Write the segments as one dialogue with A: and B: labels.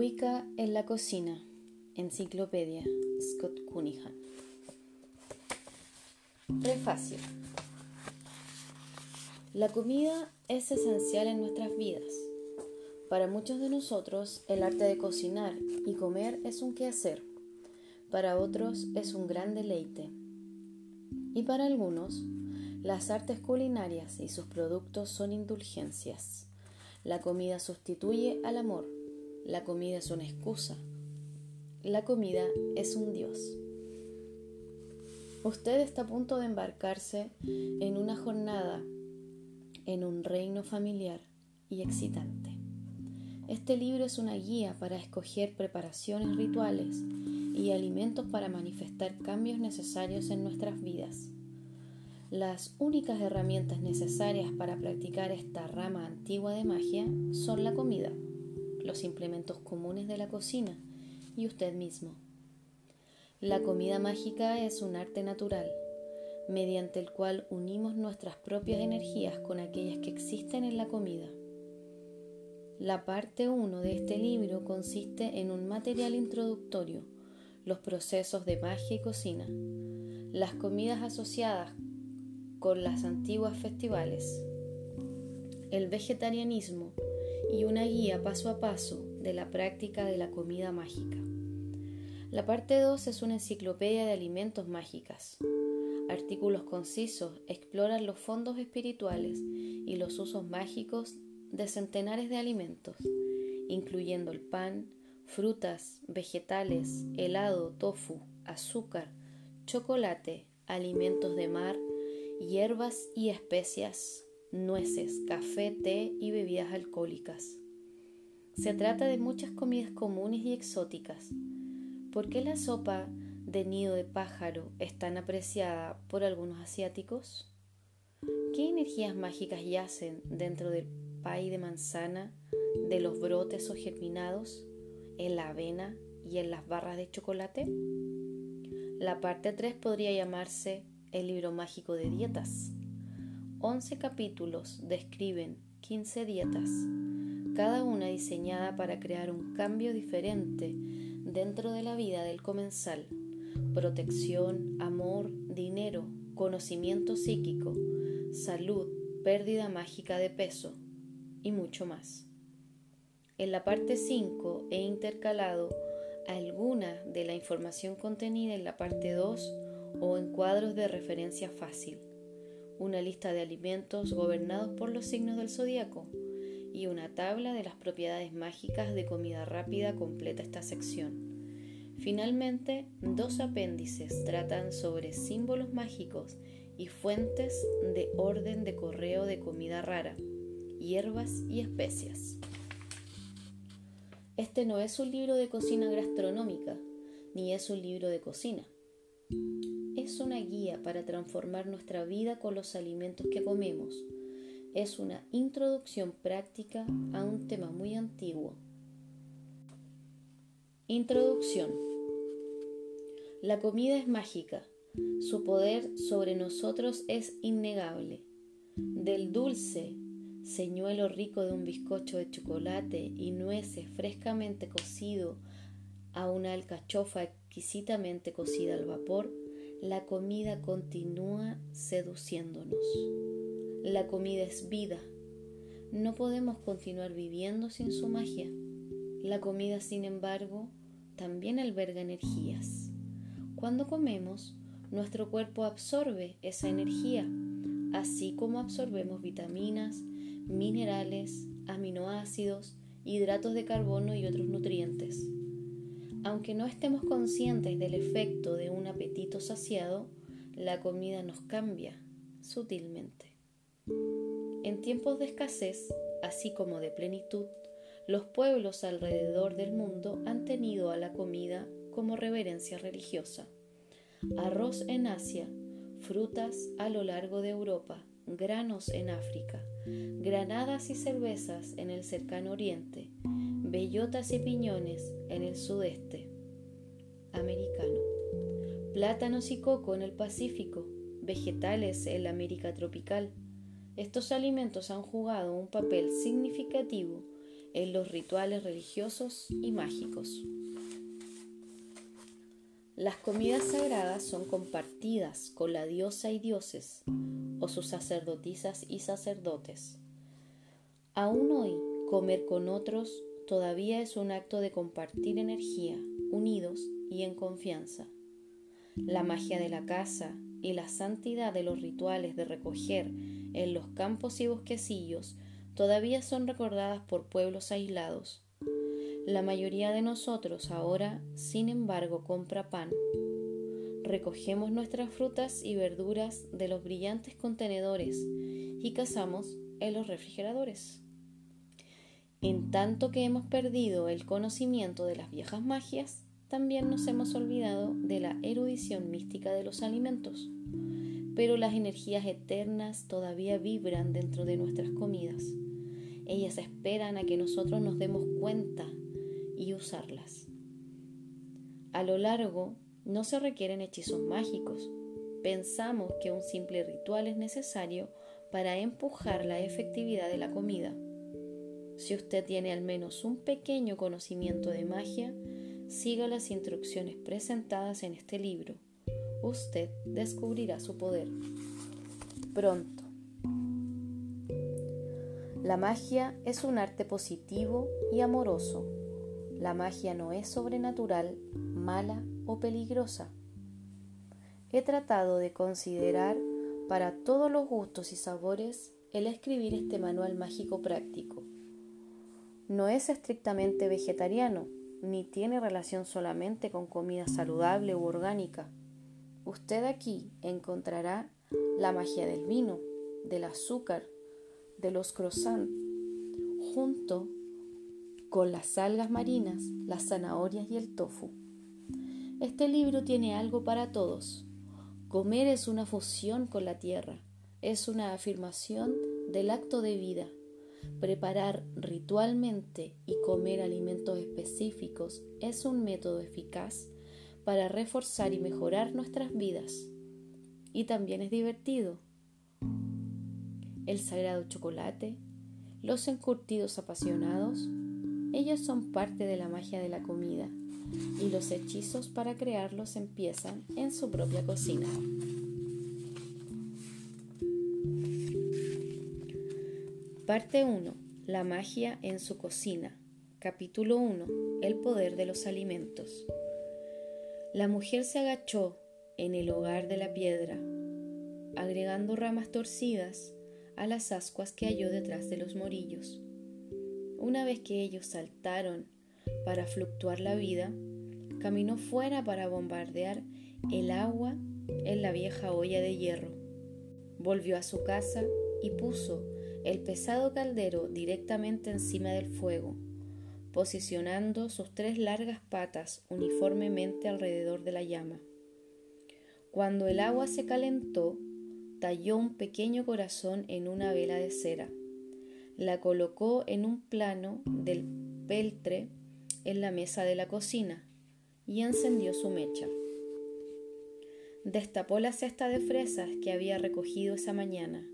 A: Wicca en la cocina. Enciclopedia. Scott Cunningham. Prefacio. La comida es esencial en nuestras vidas. Para muchos de nosotros, el arte de cocinar y comer es un quehacer. Para otros es un gran deleite. Y para algunos, las artes culinarias y sus productos son indulgencias. La comida sustituye al amor la comida es una excusa. La comida es un Dios. Usted está a punto de embarcarse en una jornada en un reino familiar y excitante. Este libro es una guía para escoger preparaciones rituales y alimentos para manifestar cambios necesarios en nuestras vidas. Las únicas herramientas necesarias para practicar esta rama antigua de magia son la comida los implementos comunes de la cocina y usted mismo. La comida mágica es un arte natural, mediante el cual unimos nuestras propias energías con aquellas que existen en la comida. La parte 1 de este libro consiste en un material introductorio, los procesos de magia y cocina, las comidas asociadas con las antiguas festivales, el vegetarianismo, y una guía paso a paso de la práctica de la comida mágica. La parte 2 es una enciclopedia de alimentos mágicas. Artículos concisos exploran los fondos espirituales y los usos mágicos de centenares de alimentos, incluyendo el pan, frutas, vegetales, helado, tofu, azúcar, chocolate, alimentos de mar, hierbas y especias, nueces, café, té y bebidas alcohólicas. Se trata de muchas comidas comunes y exóticas. ¿Por qué la sopa de nido de pájaro es tan apreciada por algunos asiáticos? ¿Qué energías mágicas yacen dentro del pay de manzana, de los brotes o germinados, en la avena y en las barras de chocolate? La parte 3 podría llamarse el libro mágico de dietas. 11 capítulos describen 15 dietas, cada una diseñada para crear un cambio diferente dentro de la vida del comensal. Protección, amor, dinero, conocimiento psíquico, salud, pérdida mágica de peso y mucho más. En la parte 5 he intercalado alguna de la información contenida en la parte 2 o en cuadros de referencia fácil una lista de alimentos gobernados por los signos del zodiaco y una tabla de las propiedades mágicas de comida rápida completa esta sección. Finalmente, dos apéndices tratan sobre símbolos mágicos y fuentes de orden de correo de comida rara, hierbas y especias. Este no es un libro de cocina gastronómica, ni es un libro de cocina es una guía para transformar nuestra vida con los alimentos que comemos. Es una introducción práctica a un tema muy antiguo. Introducción. La comida es mágica. Su poder sobre nosotros es innegable. Del dulce, señuelo rico de un bizcocho de chocolate y nueces frescamente cocido a una alcachofa exquisitamente cocida al vapor, la comida continúa seduciéndonos. La comida es vida. No podemos continuar viviendo sin su magia. La comida, sin embargo, también alberga energías. Cuando comemos, nuestro cuerpo absorbe esa energía, así como absorbemos vitaminas, minerales, aminoácidos, hidratos de carbono y otros nutrientes. Aunque no estemos conscientes del efecto de un apetito saciado, la comida nos cambia sutilmente. En tiempos de escasez, así como de plenitud, los pueblos alrededor del mundo han tenido a la comida como reverencia religiosa. Arroz en Asia, frutas a lo largo de Europa, granos en África, granadas y cervezas en el cercano oriente, bellotas y piñones en el sudeste americano, plátanos y coco en el Pacífico, vegetales en la América tropical. Estos alimentos han jugado un papel significativo en los rituales religiosos y mágicos. Las comidas sagradas son compartidas con la diosa y dioses o sus sacerdotisas y sacerdotes. Aún hoy, comer con otros todavía es un acto de compartir energía, unidos y en confianza. La magia de la casa y la santidad de los rituales de recoger en los campos y bosquecillos todavía son recordadas por pueblos aislados. La mayoría de nosotros ahora, sin embargo, compra pan. Recogemos nuestras frutas y verduras de los brillantes contenedores y cazamos en los refrigeradores. En tanto que hemos perdido el conocimiento de las viejas magias, también nos hemos olvidado de la erudición mística de los alimentos. Pero las energías eternas todavía vibran dentro de nuestras comidas. Ellas esperan a que nosotros nos demos cuenta y usarlas. A lo largo, no se requieren hechizos mágicos. Pensamos que un simple ritual es necesario para empujar la efectividad de la comida. Si usted tiene al menos un pequeño conocimiento de magia, siga las instrucciones presentadas en este libro. Usted descubrirá su poder. Pronto. La magia es un arte positivo y amoroso. La magia no es sobrenatural, mala o peligrosa. He tratado de considerar para todos los gustos y sabores el escribir este manual mágico práctico no es estrictamente vegetariano, ni tiene relación solamente con comida saludable u orgánica. Usted aquí encontrará la magia del vino, del azúcar, de los croissants, junto con las algas marinas, las zanahorias y el tofu. Este libro tiene algo para todos. Comer es una fusión con la tierra, es una afirmación del acto de vida Preparar ritualmente y comer alimentos específicos es un método eficaz para reforzar y mejorar nuestras vidas. Y también es divertido. El sagrado chocolate, los encurtidos apasionados, ellos son parte de la magia de la comida y los hechizos para crearlos empiezan en su propia cocina. Parte 1. La magia en su cocina. Capítulo 1. El poder de los alimentos. La mujer se agachó en el hogar de la piedra, agregando ramas torcidas a las ascuas que halló detrás de los morillos. Una vez que ellos saltaron para fluctuar la vida, caminó fuera para bombardear el agua en la vieja olla de hierro. Volvió a su casa y puso el pesado caldero directamente encima del fuego, posicionando sus tres largas patas uniformemente alrededor de la llama. Cuando el agua se calentó, talló un pequeño corazón en una vela de cera, la colocó en un plano del peltre en la mesa de la cocina y encendió su mecha. Destapó la cesta de fresas que había recogido esa mañana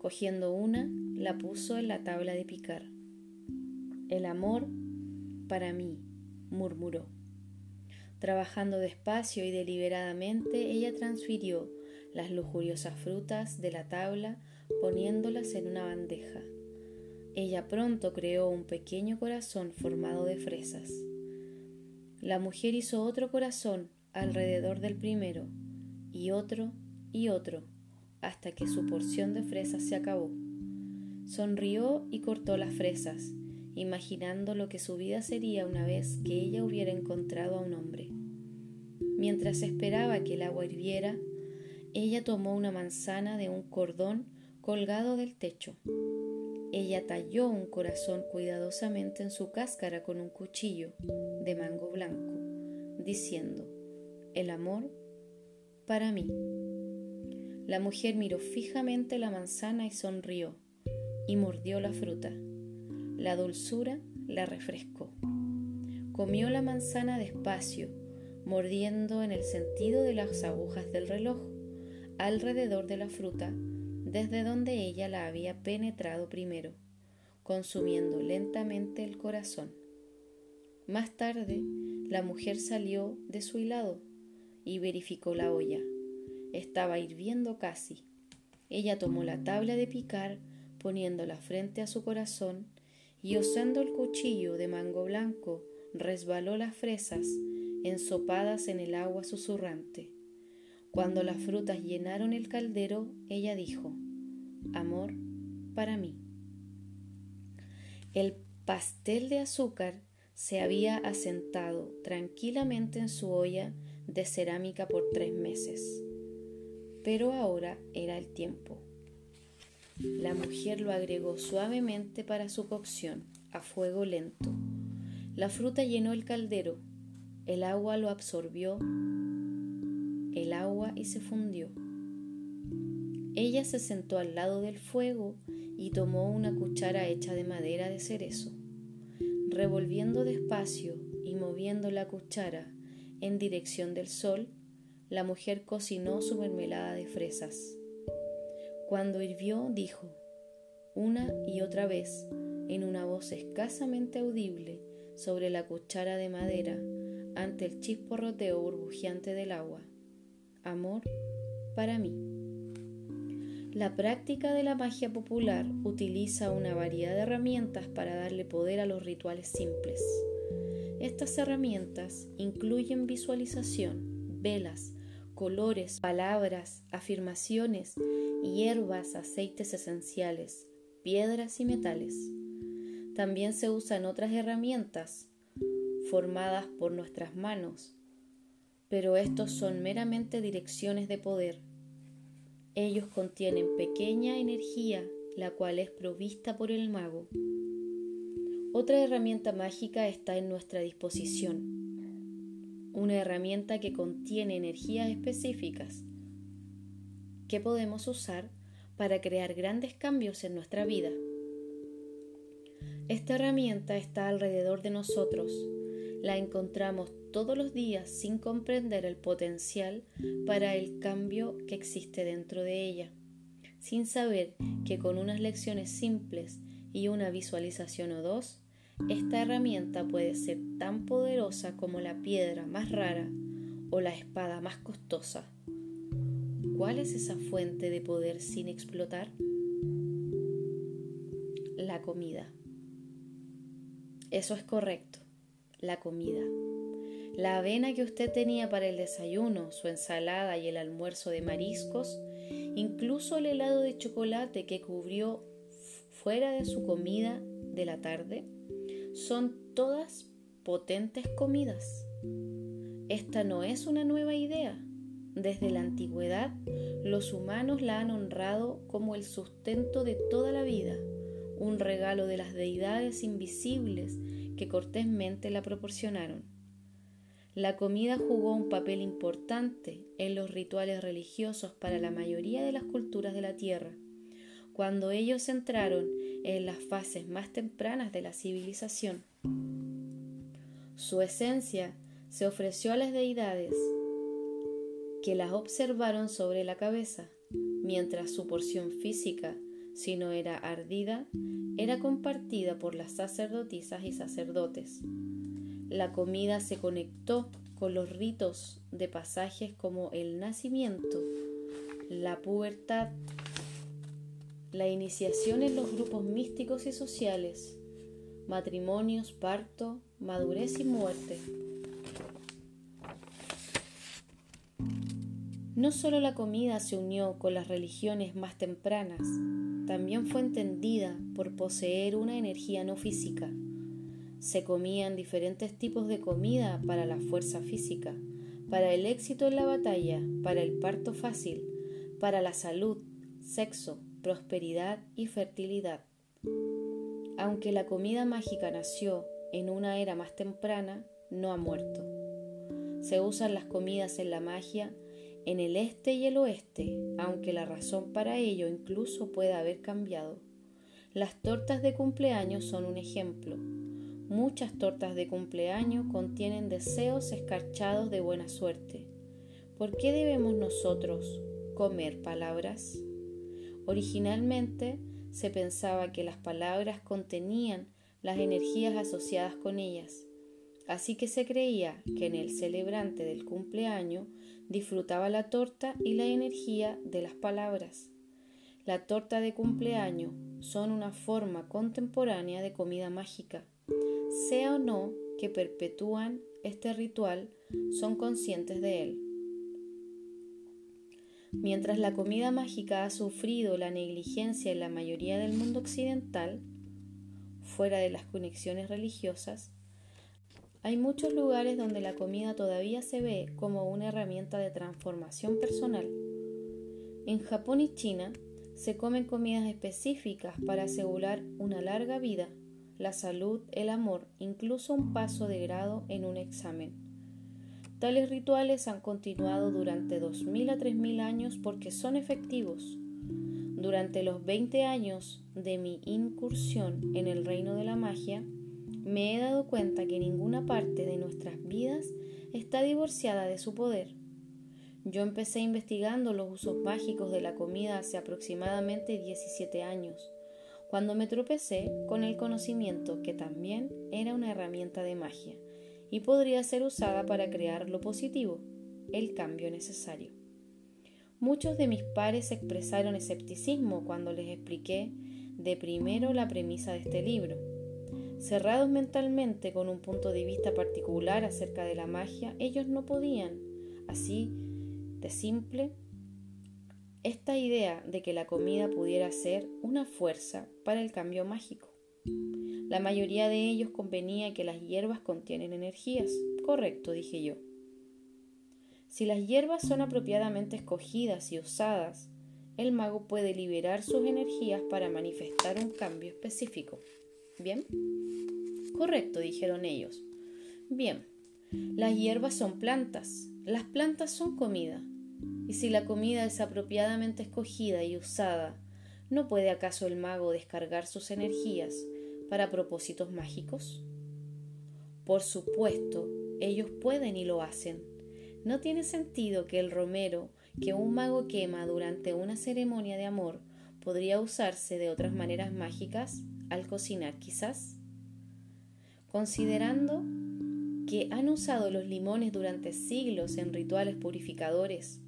A: Cogiendo una, la puso en la tabla de picar. El amor para mí, murmuró. Trabajando despacio y deliberadamente, ella transfirió las lujuriosas frutas de la tabla poniéndolas en una bandeja. Ella pronto creó un pequeño corazón formado de fresas. La mujer hizo otro corazón alrededor del primero, y otro y otro, hasta que su porción de fresas se acabó. Sonrió y cortó las fresas, imaginando lo que su vida sería una vez que ella hubiera encontrado a un hombre. Mientras esperaba que el agua hirviera, ella tomó una manzana de un cordón colgado del techo. Ella talló un corazón cuidadosamente en su cáscara con un cuchillo de mango blanco, diciendo, el amor para mí. La mujer miró fijamente la manzana y sonrió, y mordió la fruta. La dulzura la refrescó. Comió la manzana despacio, mordiendo en el sentido de las agujas del reloj, alrededor de la fruta, desde donde ella la había penetrado primero, consumiendo lentamente el corazón. Más tarde, la mujer salió de su hilado y verificó la olla. Estaba hirviendo casi. Ella tomó la tabla de picar, poniéndola frente a su corazón, y usando el cuchillo de mango blanco, resbaló las fresas ensopadas en el agua susurrante. Cuando las frutas llenaron el caldero, ella dijo, Amor para mí. El pastel de azúcar se había asentado tranquilamente en su olla de cerámica por tres meses. Pero ahora era el tiempo. La mujer lo agregó suavemente para su cocción, a fuego lento. La fruta llenó el caldero, el agua lo absorbió, el agua y se fundió. Ella se sentó al lado del fuego y tomó una cuchara hecha de madera de cerezo. Revolviendo despacio y moviendo la cuchara en dirección del sol, la mujer cocinó su mermelada de fresas. Cuando hirvió, dijo, una y otra vez, en una voz escasamente audible, sobre la cuchara de madera, ante el chisporroteo burbujeante del agua. Amor para mí. La práctica de la magia popular utiliza una variedad de herramientas para darle poder a los rituales simples. Estas herramientas incluyen visualización, velas, colores, palabras, afirmaciones, hierbas, aceites esenciales, piedras y metales. También se usan otras herramientas formadas por nuestras manos, pero estos son meramente direcciones de poder ellos contienen pequeña energía, la cual es provista por el mago. Otra herramienta mágica está en nuestra disposición. Una herramienta que contiene energías específicas que podemos usar para crear grandes cambios en nuestra vida. Esta herramienta está alrededor de nosotros. La encontramos todos los días sin comprender el potencial para el cambio que existe dentro de ella, sin saber que con unas lecciones simples y una visualización o dos, esta herramienta puede ser tan poderosa como la piedra más rara o la espada más costosa. ¿Cuál es esa fuente de poder sin explotar? La comida. Eso es correcto, la comida. La avena que usted tenía para el desayuno, su ensalada y el almuerzo de mariscos, incluso el helado de chocolate que cubrió fuera de su comida de la tarde, son todas potentes comidas. Esta no es una nueva idea. Desde la antigüedad, los humanos la han honrado como el sustento de toda la vida, un regalo de las deidades invisibles que cortésmente la proporcionaron. La comida jugó un papel importante en los rituales religiosos para la mayoría de las culturas de la Tierra, cuando ellos entraron en las fases más tempranas de la civilización. Su esencia se ofreció a las deidades, que las observaron sobre la cabeza, mientras su porción física, si no era ardida, era compartida por las sacerdotisas y sacerdotes. La comida se conectó con los ritos de pasajes como el nacimiento, la pubertad, la iniciación en los grupos místicos y sociales, matrimonios, parto, madurez y muerte. No solo la comida se unió con las religiones más tempranas, también fue entendida por poseer una energía no física. Se comían diferentes tipos de comida para la fuerza física, para el éxito en la batalla, para el parto fácil, para la salud, sexo, prosperidad y fertilidad. Aunque la comida mágica nació en una era más temprana, no ha muerto. Se usan las comidas en la magia en el este y el oeste, aunque la razón para ello incluso pueda haber cambiado. Las tortas de cumpleaños son un ejemplo. Muchas tortas de cumpleaños contienen deseos escarchados de buena suerte. ¿Por qué debemos nosotros comer palabras? Originalmente se pensaba que las palabras contenían las energías asociadas con ellas, así que se creía que en el celebrante del cumpleaños disfrutaba la torta y la energía de las palabras. La torta de cumpleaños son una forma contemporánea de comida mágica. Sea o no que perpetúan este ritual, son conscientes de él. Mientras la comida mágica ha sufrido la negligencia en la mayoría del mundo occidental, fuera de las conexiones religiosas, hay muchos lugares donde la comida todavía se ve como una herramienta de transformación personal. En Japón y China se comen comidas específicas para asegurar una larga vida, la salud, el amor, incluso un paso de grado en un examen. Tales rituales han continuado durante 2.000 a 3.000 años porque son efectivos. Durante los 20 años de mi incursión en el reino de la magia, me he dado cuenta que ninguna parte de nuestras vidas está divorciada de su poder. Yo empecé investigando los usos mágicos de la comida hace aproximadamente 17 años, cuando me tropecé con el conocimiento que también era una herramienta de magia y podría ser usada para crear lo positivo, el cambio necesario. Muchos de mis pares expresaron escepticismo cuando les expliqué de primero la premisa de este libro Cerrados mentalmente con un punto de vista particular acerca de la magia, ellos no podían, así de simple, esta idea de que la comida pudiera ser una fuerza para el cambio mágico. La mayoría de ellos convenía que las hierbas contienen energías. Correcto, dije yo. Si las hierbas son apropiadamente escogidas y usadas, el mago puede liberar sus energías para manifestar un cambio específico. ¿Bien? Correcto, dijeron ellos. Bien, las hierbas son plantas, las plantas son comida. Y si la comida es apropiadamente escogida y usada, ¿no puede acaso el mago descargar sus energías para propósitos mágicos? Por supuesto, ellos pueden y lo hacen. No tiene sentido que el romero que un mago quema durante una ceremonia de amor podría usarse de otras maneras mágicas al cocinar quizás. Considerando que han usado los limones durante siglos en rituales purificadores,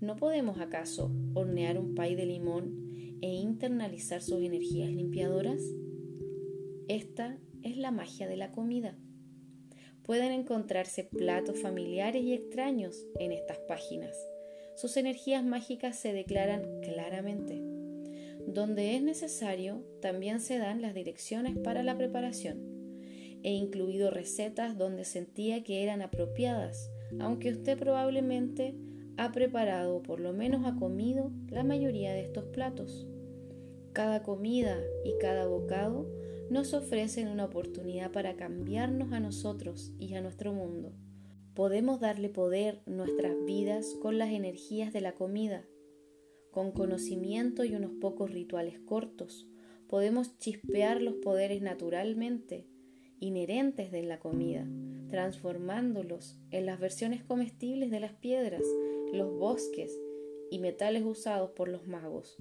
A: ¿no podemos acaso hornear un pay de limón e internalizar sus energías limpiadoras? Esta es la magia de la comida. Pueden encontrarse platos familiares y extraños en estas páginas. Sus energías mágicas se declaran claramente. Donde es necesario, también se dan las direcciones para la preparación He incluido recetas donde sentía que eran apropiadas, aunque usted probablemente ha preparado o por lo menos ha comido la mayoría de estos platos. Cada comida y cada bocado nos ofrecen una oportunidad para cambiarnos a nosotros y a nuestro mundo. Podemos darle poder nuestras vidas con las energías de la comida, con conocimiento y unos pocos rituales cortos. Podemos chispear los poderes naturalmente inherentes de la comida, transformándolos en las versiones comestibles de las piedras, los bosques y metales usados por los magos.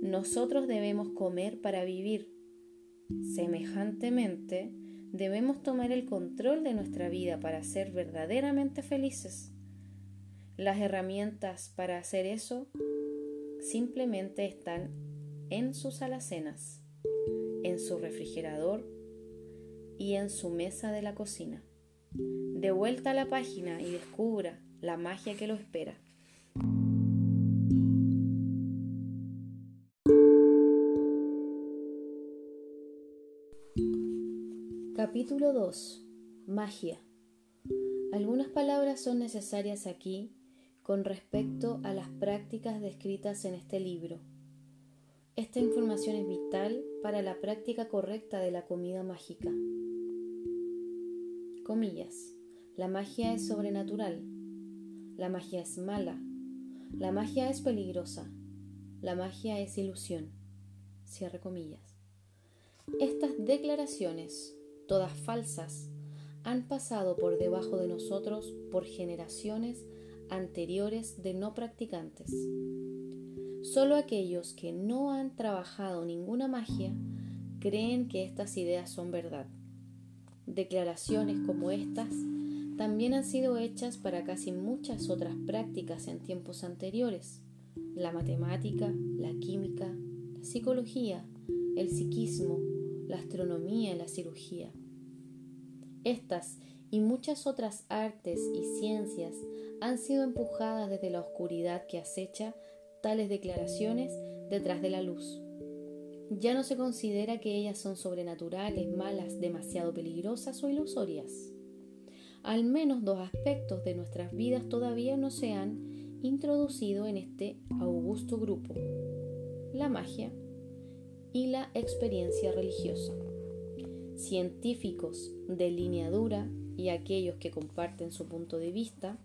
A: Nosotros debemos comer para vivir. Semejantemente, debemos tomar el control de nuestra vida para ser verdaderamente felices. Las herramientas para hacer eso simplemente están en sus alacenas, en su refrigerador y en su mesa de la cocina. De vuelta a la página y descubra la magia que lo espera. Capítulo 2. Magia. Algunas palabras son necesarias aquí con respecto a las prácticas descritas en este libro. Esta información es vital para la práctica correcta de la comida mágica. Comillas. La magia es sobrenatural. La magia es mala. La magia es peligrosa. La magia es ilusión. Cierre comillas. Estas declaraciones, todas falsas, han pasado por debajo de nosotros por generaciones anteriores de no practicantes. Solo aquellos que no han trabajado ninguna magia creen que estas ideas son verdad. Declaraciones como estas también han sido hechas para casi muchas otras prácticas en tiempos anteriores. La matemática, la química, la psicología, el psiquismo, la astronomía y la cirugía. Estas y muchas otras artes y ciencias han sido empujadas desde la oscuridad que acecha tales declaraciones detrás de la luz. Ya no se considera que ellas son sobrenaturales, malas, demasiado peligrosas o ilusorias. Al menos dos aspectos de nuestras vidas todavía no se han introducido en este augusto grupo, la magia y la experiencia religiosa. Científicos de línea dura y aquellos que comparten su punto de vista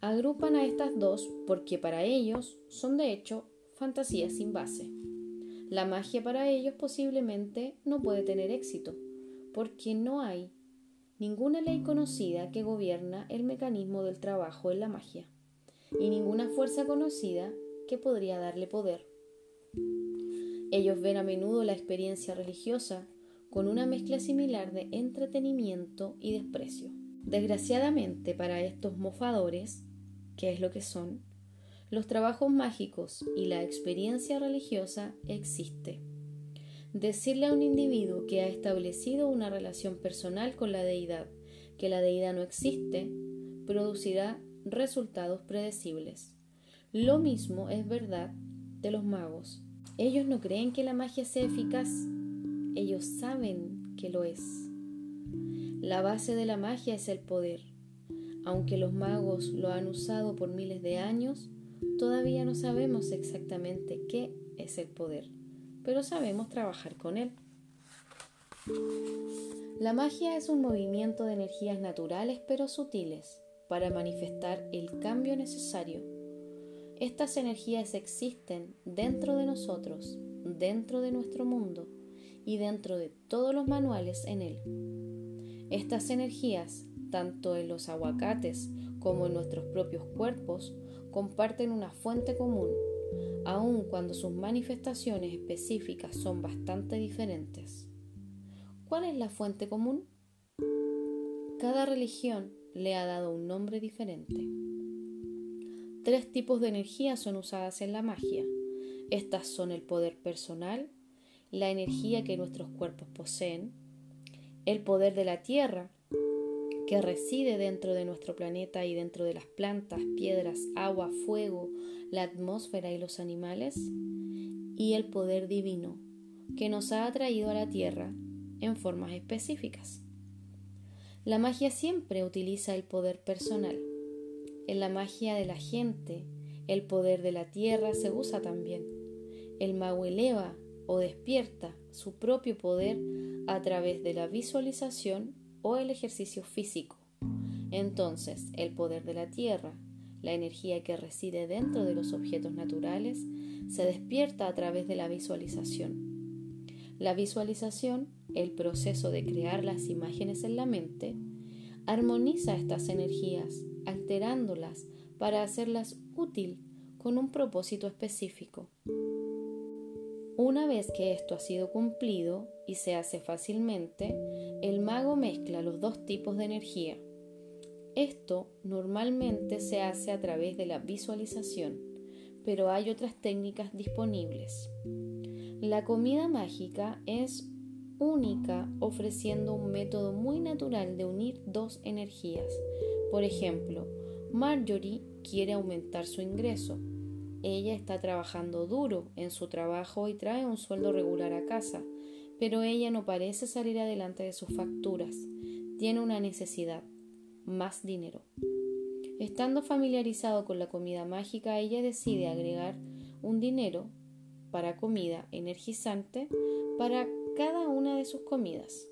A: agrupan a estas dos porque para ellos son de hecho fantasías sin base. La magia para ellos posiblemente no puede tener éxito, porque no hay ninguna ley conocida que gobierna el mecanismo del trabajo en la magia, y ninguna fuerza conocida que podría darle poder. Ellos ven a menudo la experiencia religiosa con una mezcla similar de entretenimiento y desprecio. Desgraciadamente para estos mofadores, que es lo que son, los trabajos mágicos y la experiencia religiosa existe. Decirle a un individuo que ha establecido una relación personal con la deidad que la deidad no existe producirá resultados predecibles. Lo mismo es verdad de los magos. Ellos no creen que la magia sea eficaz, ellos saben que lo es. La base de la magia es el poder. Aunque los magos lo han usado por miles de años, todavía no sabemos exactamente qué es el poder, pero sabemos trabajar con él. La magia es un movimiento de energías naturales pero sutiles para manifestar el cambio necesario. Estas energías existen dentro de nosotros, dentro de nuestro mundo y dentro de todos los manuales en él. Estas energías tanto en los aguacates como en nuestros propios cuerpos, comparten una fuente común, aun cuando sus manifestaciones específicas son bastante diferentes. ¿Cuál es la fuente común? Cada religión le ha dado un nombre diferente. Tres tipos de energías son usadas en la magia. Estas son el poder personal, la energía que nuestros cuerpos poseen, el poder de la tierra, que reside dentro de nuestro planeta y dentro de las plantas, piedras, agua, fuego, la atmósfera y los animales, y el poder divino que nos ha atraído a la Tierra en formas específicas. La magia siempre utiliza el poder personal. En la magia de la gente, el poder de la Tierra se usa también. El mago eleva o despierta su propio poder a través de la visualización o el ejercicio físico. Entonces, el poder de la Tierra, la energía que reside dentro de los objetos naturales, se despierta a través de la visualización. La visualización, el proceso de crear las imágenes en la mente, armoniza estas energías, alterándolas para hacerlas útil con un propósito específico. Una vez que esto ha sido cumplido y se hace fácilmente, el mago mezcla los dos tipos de energía. Esto normalmente se hace a través de la visualización, pero hay otras técnicas disponibles. La comida mágica es única ofreciendo un método muy natural de unir dos energías. Por ejemplo, Marjorie quiere aumentar su ingreso, ella está trabajando duro en su trabajo y trae un sueldo regular a casa, pero ella no parece salir adelante de sus facturas. Tiene una necesidad, más dinero. Estando familiarizado con la comida mágica, ella decide agregar un dinero para comida energizante para cada una de sus comidas.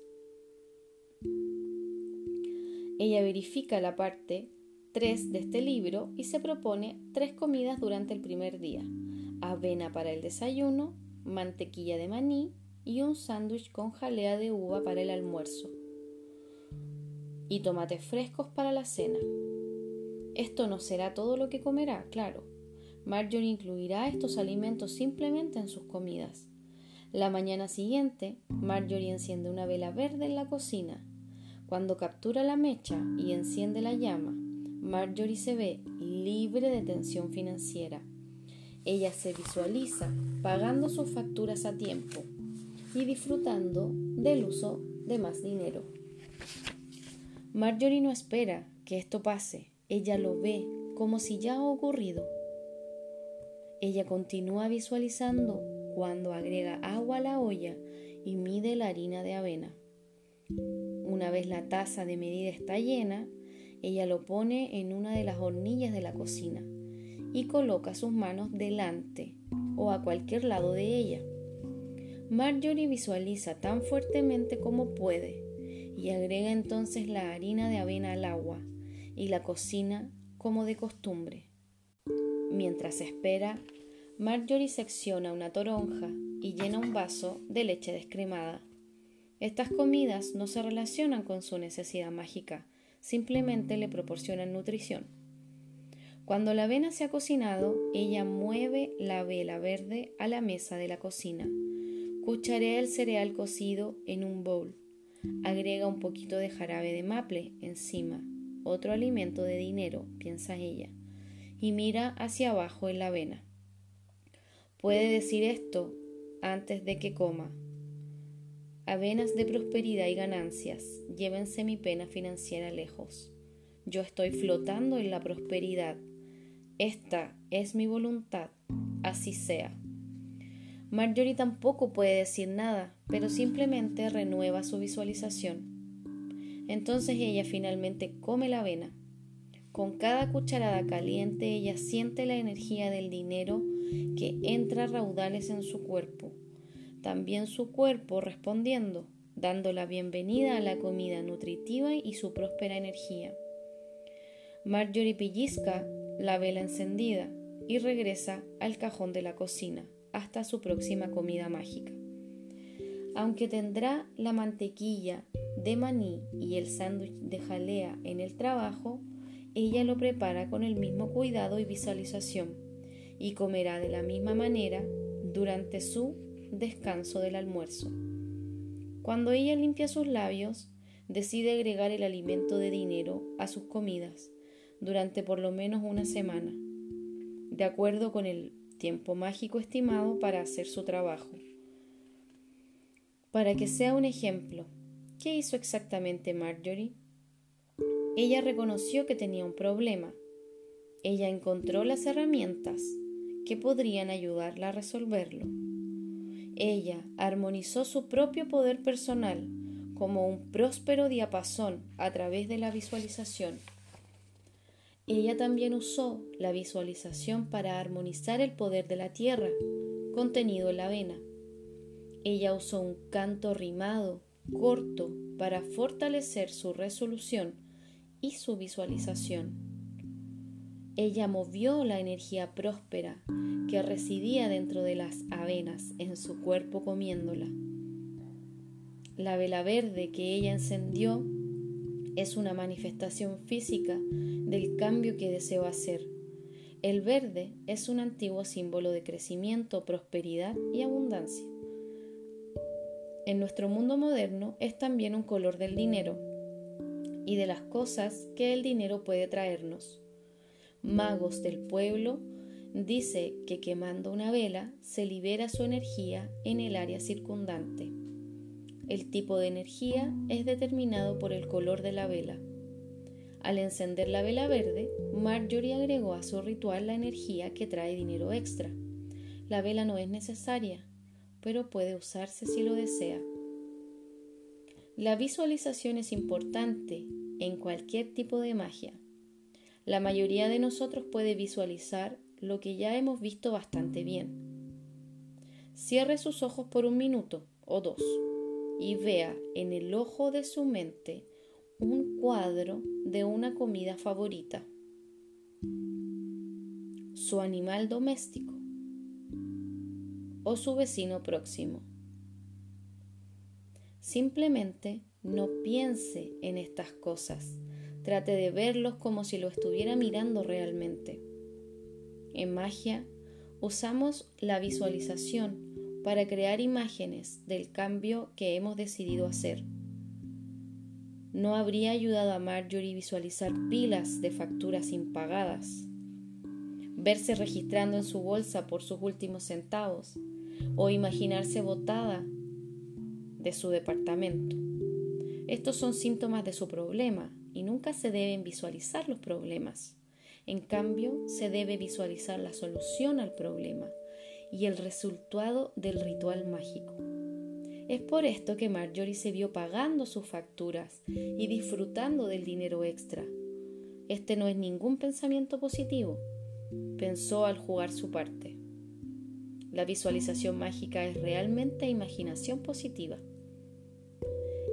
A: Ella verifica la parte tres de este libro y se propone tres comidas durante el primer día. Avena para el desayuno, mantequilla de maní y un sándwich con jalea de uva para el almuerzo. Y tomates frescos para la cena. Esto no será todo lo que comerá, claro, Marjorie incluirá estos alimentos simplemente en sus comidas. La mañana siguiente, Marjorie enciende una vela verde en la cocina. Cuando captura la mecha y enciende la llama, Marjorie se ve libre de tensión financiera. Ella se visualiza pagando sus facturas a tiempo y disfrutando del uso de más dinero. Marjorie no espera que esto pase, ella lo ve como si ya ha ocurrido. Ella continúa visualizando cuando agrega agua a la olla y mide la harina de avena. Una vez la taza de medida está llena, ella lo pone en una de las hornillas de la cocina y coloca sus manos delante o a cualquier lado de ella. Marjorie visualiza tan fuertemente como puede y agrega entonces la harina de avena al agua y la cocina como de costumbre. Mientras espera, Marjorie secciona una toronja y llena un vaso de leche descremada. Estas comidas no se relacionan con su necesidad mágica, simplemente le proporcionan nutrición. Cuando la avena se ha cocinado, ella mueve la vela verde a la mesa de la cocina. Cucharea el cereal cocido en un bowl. Agrega un poquito de jarabe de maple encima, otro alimento de dinero, piensa ella, y mira hacia abajo en la avena. Puede decir esto antes de que coma. Avenas de prosperidad y ganancias, llévense mi pena financiera lejos. Yo estoy flotando en la prosperidad. Esta es mi voluntad, así sea. Marjorie tampoco puede decir nada, pero simplemente renueva su visualización. Entonces ella finalmente come la avena. Con cada cucharada caliente ella siente la energía del dinero que entra raudales en su cuerpo, también su cuerpo respondiendo, dando la bienvenida a la comida nutritiva y su próspera energía. Marjorie pellizca la vela encendida y regresa al cajón de la cocina hasta su próxima comida mágica. Aunque tendrá la mantequilla de maní y el sándwich de jalea en el trabajo, ella lo prepara con el mismo cuidado y visualización y comerá de la misma manera durante su descanso del almuerzo. Cuando ella limpia sus labios, decide agregar el alimento de dinero a sus comidas durante por lo menos una semana, de acuerdo con el tiempo mágico estimado para hacer su trabajo. Para que sea un ejemplo, ¿qué hizo exactamente Marjorie? Ella reconoció que tenía un problema. Ella encontró las herramientas que podrían ayudarla a resolverlo. Ella armonizó su propio poder personal como un próspero diapasón a través de la visualización. Ella también usó la visualización para armonizar el poder de la tierra contenido en la avena. Ella usó un canto rimado, corto, para fortalecer su resolución y su visualización ella movió la energía próspera que residía dentro de las avenas en su cuerpo comiéndola. La vela verde que ella encendió es una manifestación física del cambio que deseo hacer. El verde es un antiguo símbolo de crecimiento, prosperidad y abundancia. En nuestro mundo moderno es también un color del dinero y de las cosas que el dinero puede traernos magos del pueblo, dice que quemando una vela se libera su energía en el área circundante. El tipo de energía es determinado por el color de la vela. Al encender la vela verde, Marjorie agregó a su ritual la energía que trae dinero extra. La vela no es necesaria, pero puede usarse si lo desea. La visualización es importante en cualquier tipo de magia. La mayoría de nosotros puede visualizar lo que ya hemos visto bastante bien. Cierre sus ojos por un minuto o dos y vea en el ojo de su mente un cuadro de una comida favorita, su animal doméstico o su vecino próximo. Simplemente no piense en estas cosas Trate de verlos como si lo estuviera mirando realmente. En magia usamos la visualización para crear imágenes del cambio que hemos decidido hacer. ¿No habría ayudado a Marjorie visualizar pilas de facturas impagadas? Verse registrando en su bolsa por sus últimos centavos o imaginarse botada de su departamento. Estos son síntomas de su problema y nunca se deben visualizar los problemas. En cambio, se debe visualizar la solución al problema y el resultado del ritual mágico. Es por esto que Marjorie se vio pagando sus facturas y disfrutando del dinero extra. Este no es ningún pensamiento positivo, pensó al jugar su parte. La visualización mágica es realmente imaginación positiva.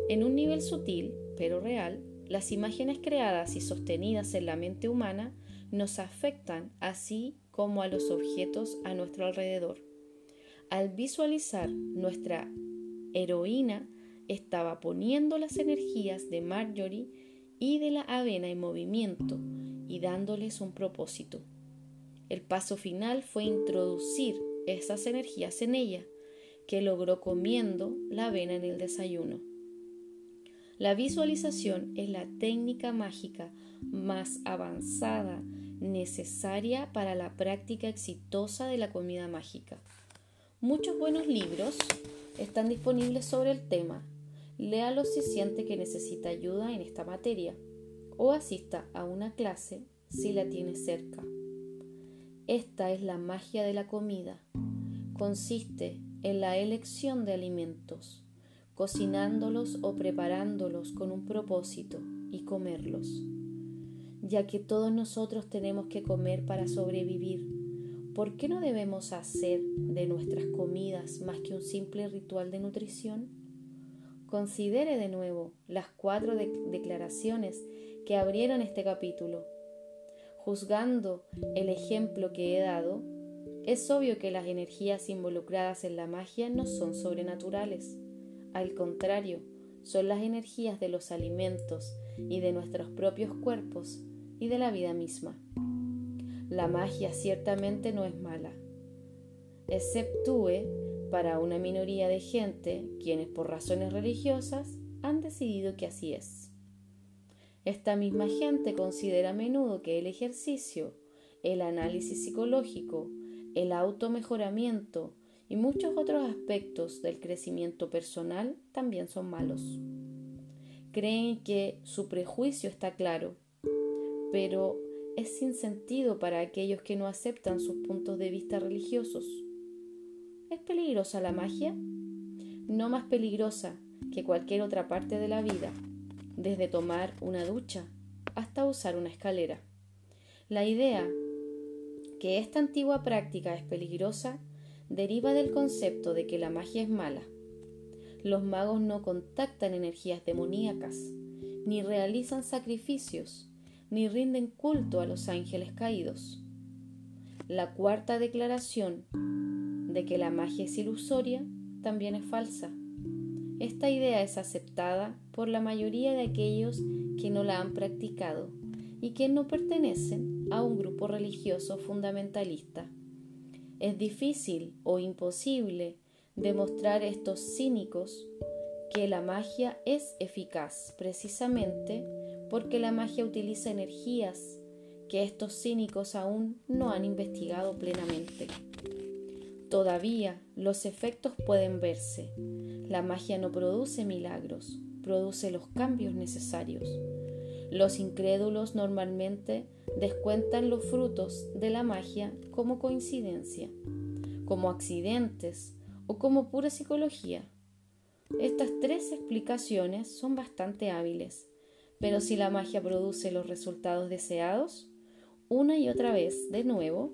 A: En un nivel sutil, pero real, las imágenes creadas y sostenidas en la mente humana nos afectan así como a los objetos a nuestro alrededor. Al visualizar nuestra heroína, estaba poniendo las energías de Marjorie y de la avena en movimiento y dándoles un propósito. El paso final fue introducir esas energías en ella, que logró comiendo la avena en el desayuno. La visualización es la técnica mágica más avanzada necesaria para la práctica exitosa de la comida mágica. Muchos buenos libros están disponibles sobre el tema. Léalos si siente que necesita ayuda en esta materia o asista a una clase si la tiene cerca. Esta es la magia de la comida. Consiste en la elección de alimentos, cocinándolos o preparándolos con un propósito y comerlos ya que todos nosotros tenemos que comer para sobrevivir. ¿Por qué no debemos hacer de nuestras comidas más que un simple ritual de nutrición? Considere de nuevo las cuatro declaraciones que abrieron este capítulo. Juzgando el ejemplo que he dado, es obvio que las energías involucradas en la magia no son sobrenaturales. Al contrario, son las energías de los alimentos y de nuestros propios cuerpos y de la vida misma. La magia ciertamente no es mala, exceptúe para una minoría de gente quienes por razones religiosas han decidido que así es. Esta misma gente considera a menudo que el ejercicio, el análisis psicológico, el automejoramiento y muchos otros aspectos del crecimiento personal también son malos. Creen que su prejuicio está claro pero es sin sentido para aquellos que no aceptan sus puntos de vista religiosos. ¿Es peligrosa la magia? No más peligrosa que cualquier otra parte de la vida, desde tomar una ducha hasta usar una escalera. La idea que esta antigua práctica es peligrosa deriva del concepto de que la magia es mala. Los magos no contactan energías demoníacas, ni realizan sacrificios, ni rinden culto a los ángeles caídos. La cuarta declaración de que la magia es ilusoria también es falsa. Esta idea es aceptada por la mayoría de aquellos que no la han practicado y que no pertenecen a un grupo religioso fundamentalista. Es difícil o imposible demostrar a estos cínicos que la magia es eficaz precisamente porque la magia utiliza energías que estos cínicos aún no han investigado plenamente. Todavía los efectos pueden verse. La magia no produce milagros, produce los cambios necesarios. Los incrédulos normalmente descuentan los frutos de la magia como coincidencia, como accidentes o como pura psicología. Estas tres explicaciones son bastante hábiles pero si la magia produce los resultados deseados, una y otra vez, de nuevo,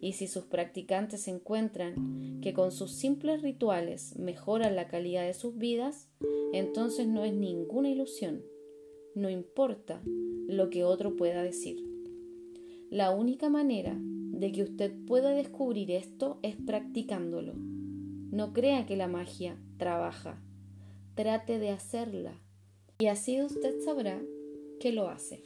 A: y si sus practicantes encuentran que con sus simples rituales mejoran la calidad de sus vidas, entonces no es ninguna ilusión, no importa lo que otro pueda decir. La única manera de que usted pueda descubrir esto es practicándolo. No crea que la magia trabaja, trate de hacerla y así usted sabrá que lo hace.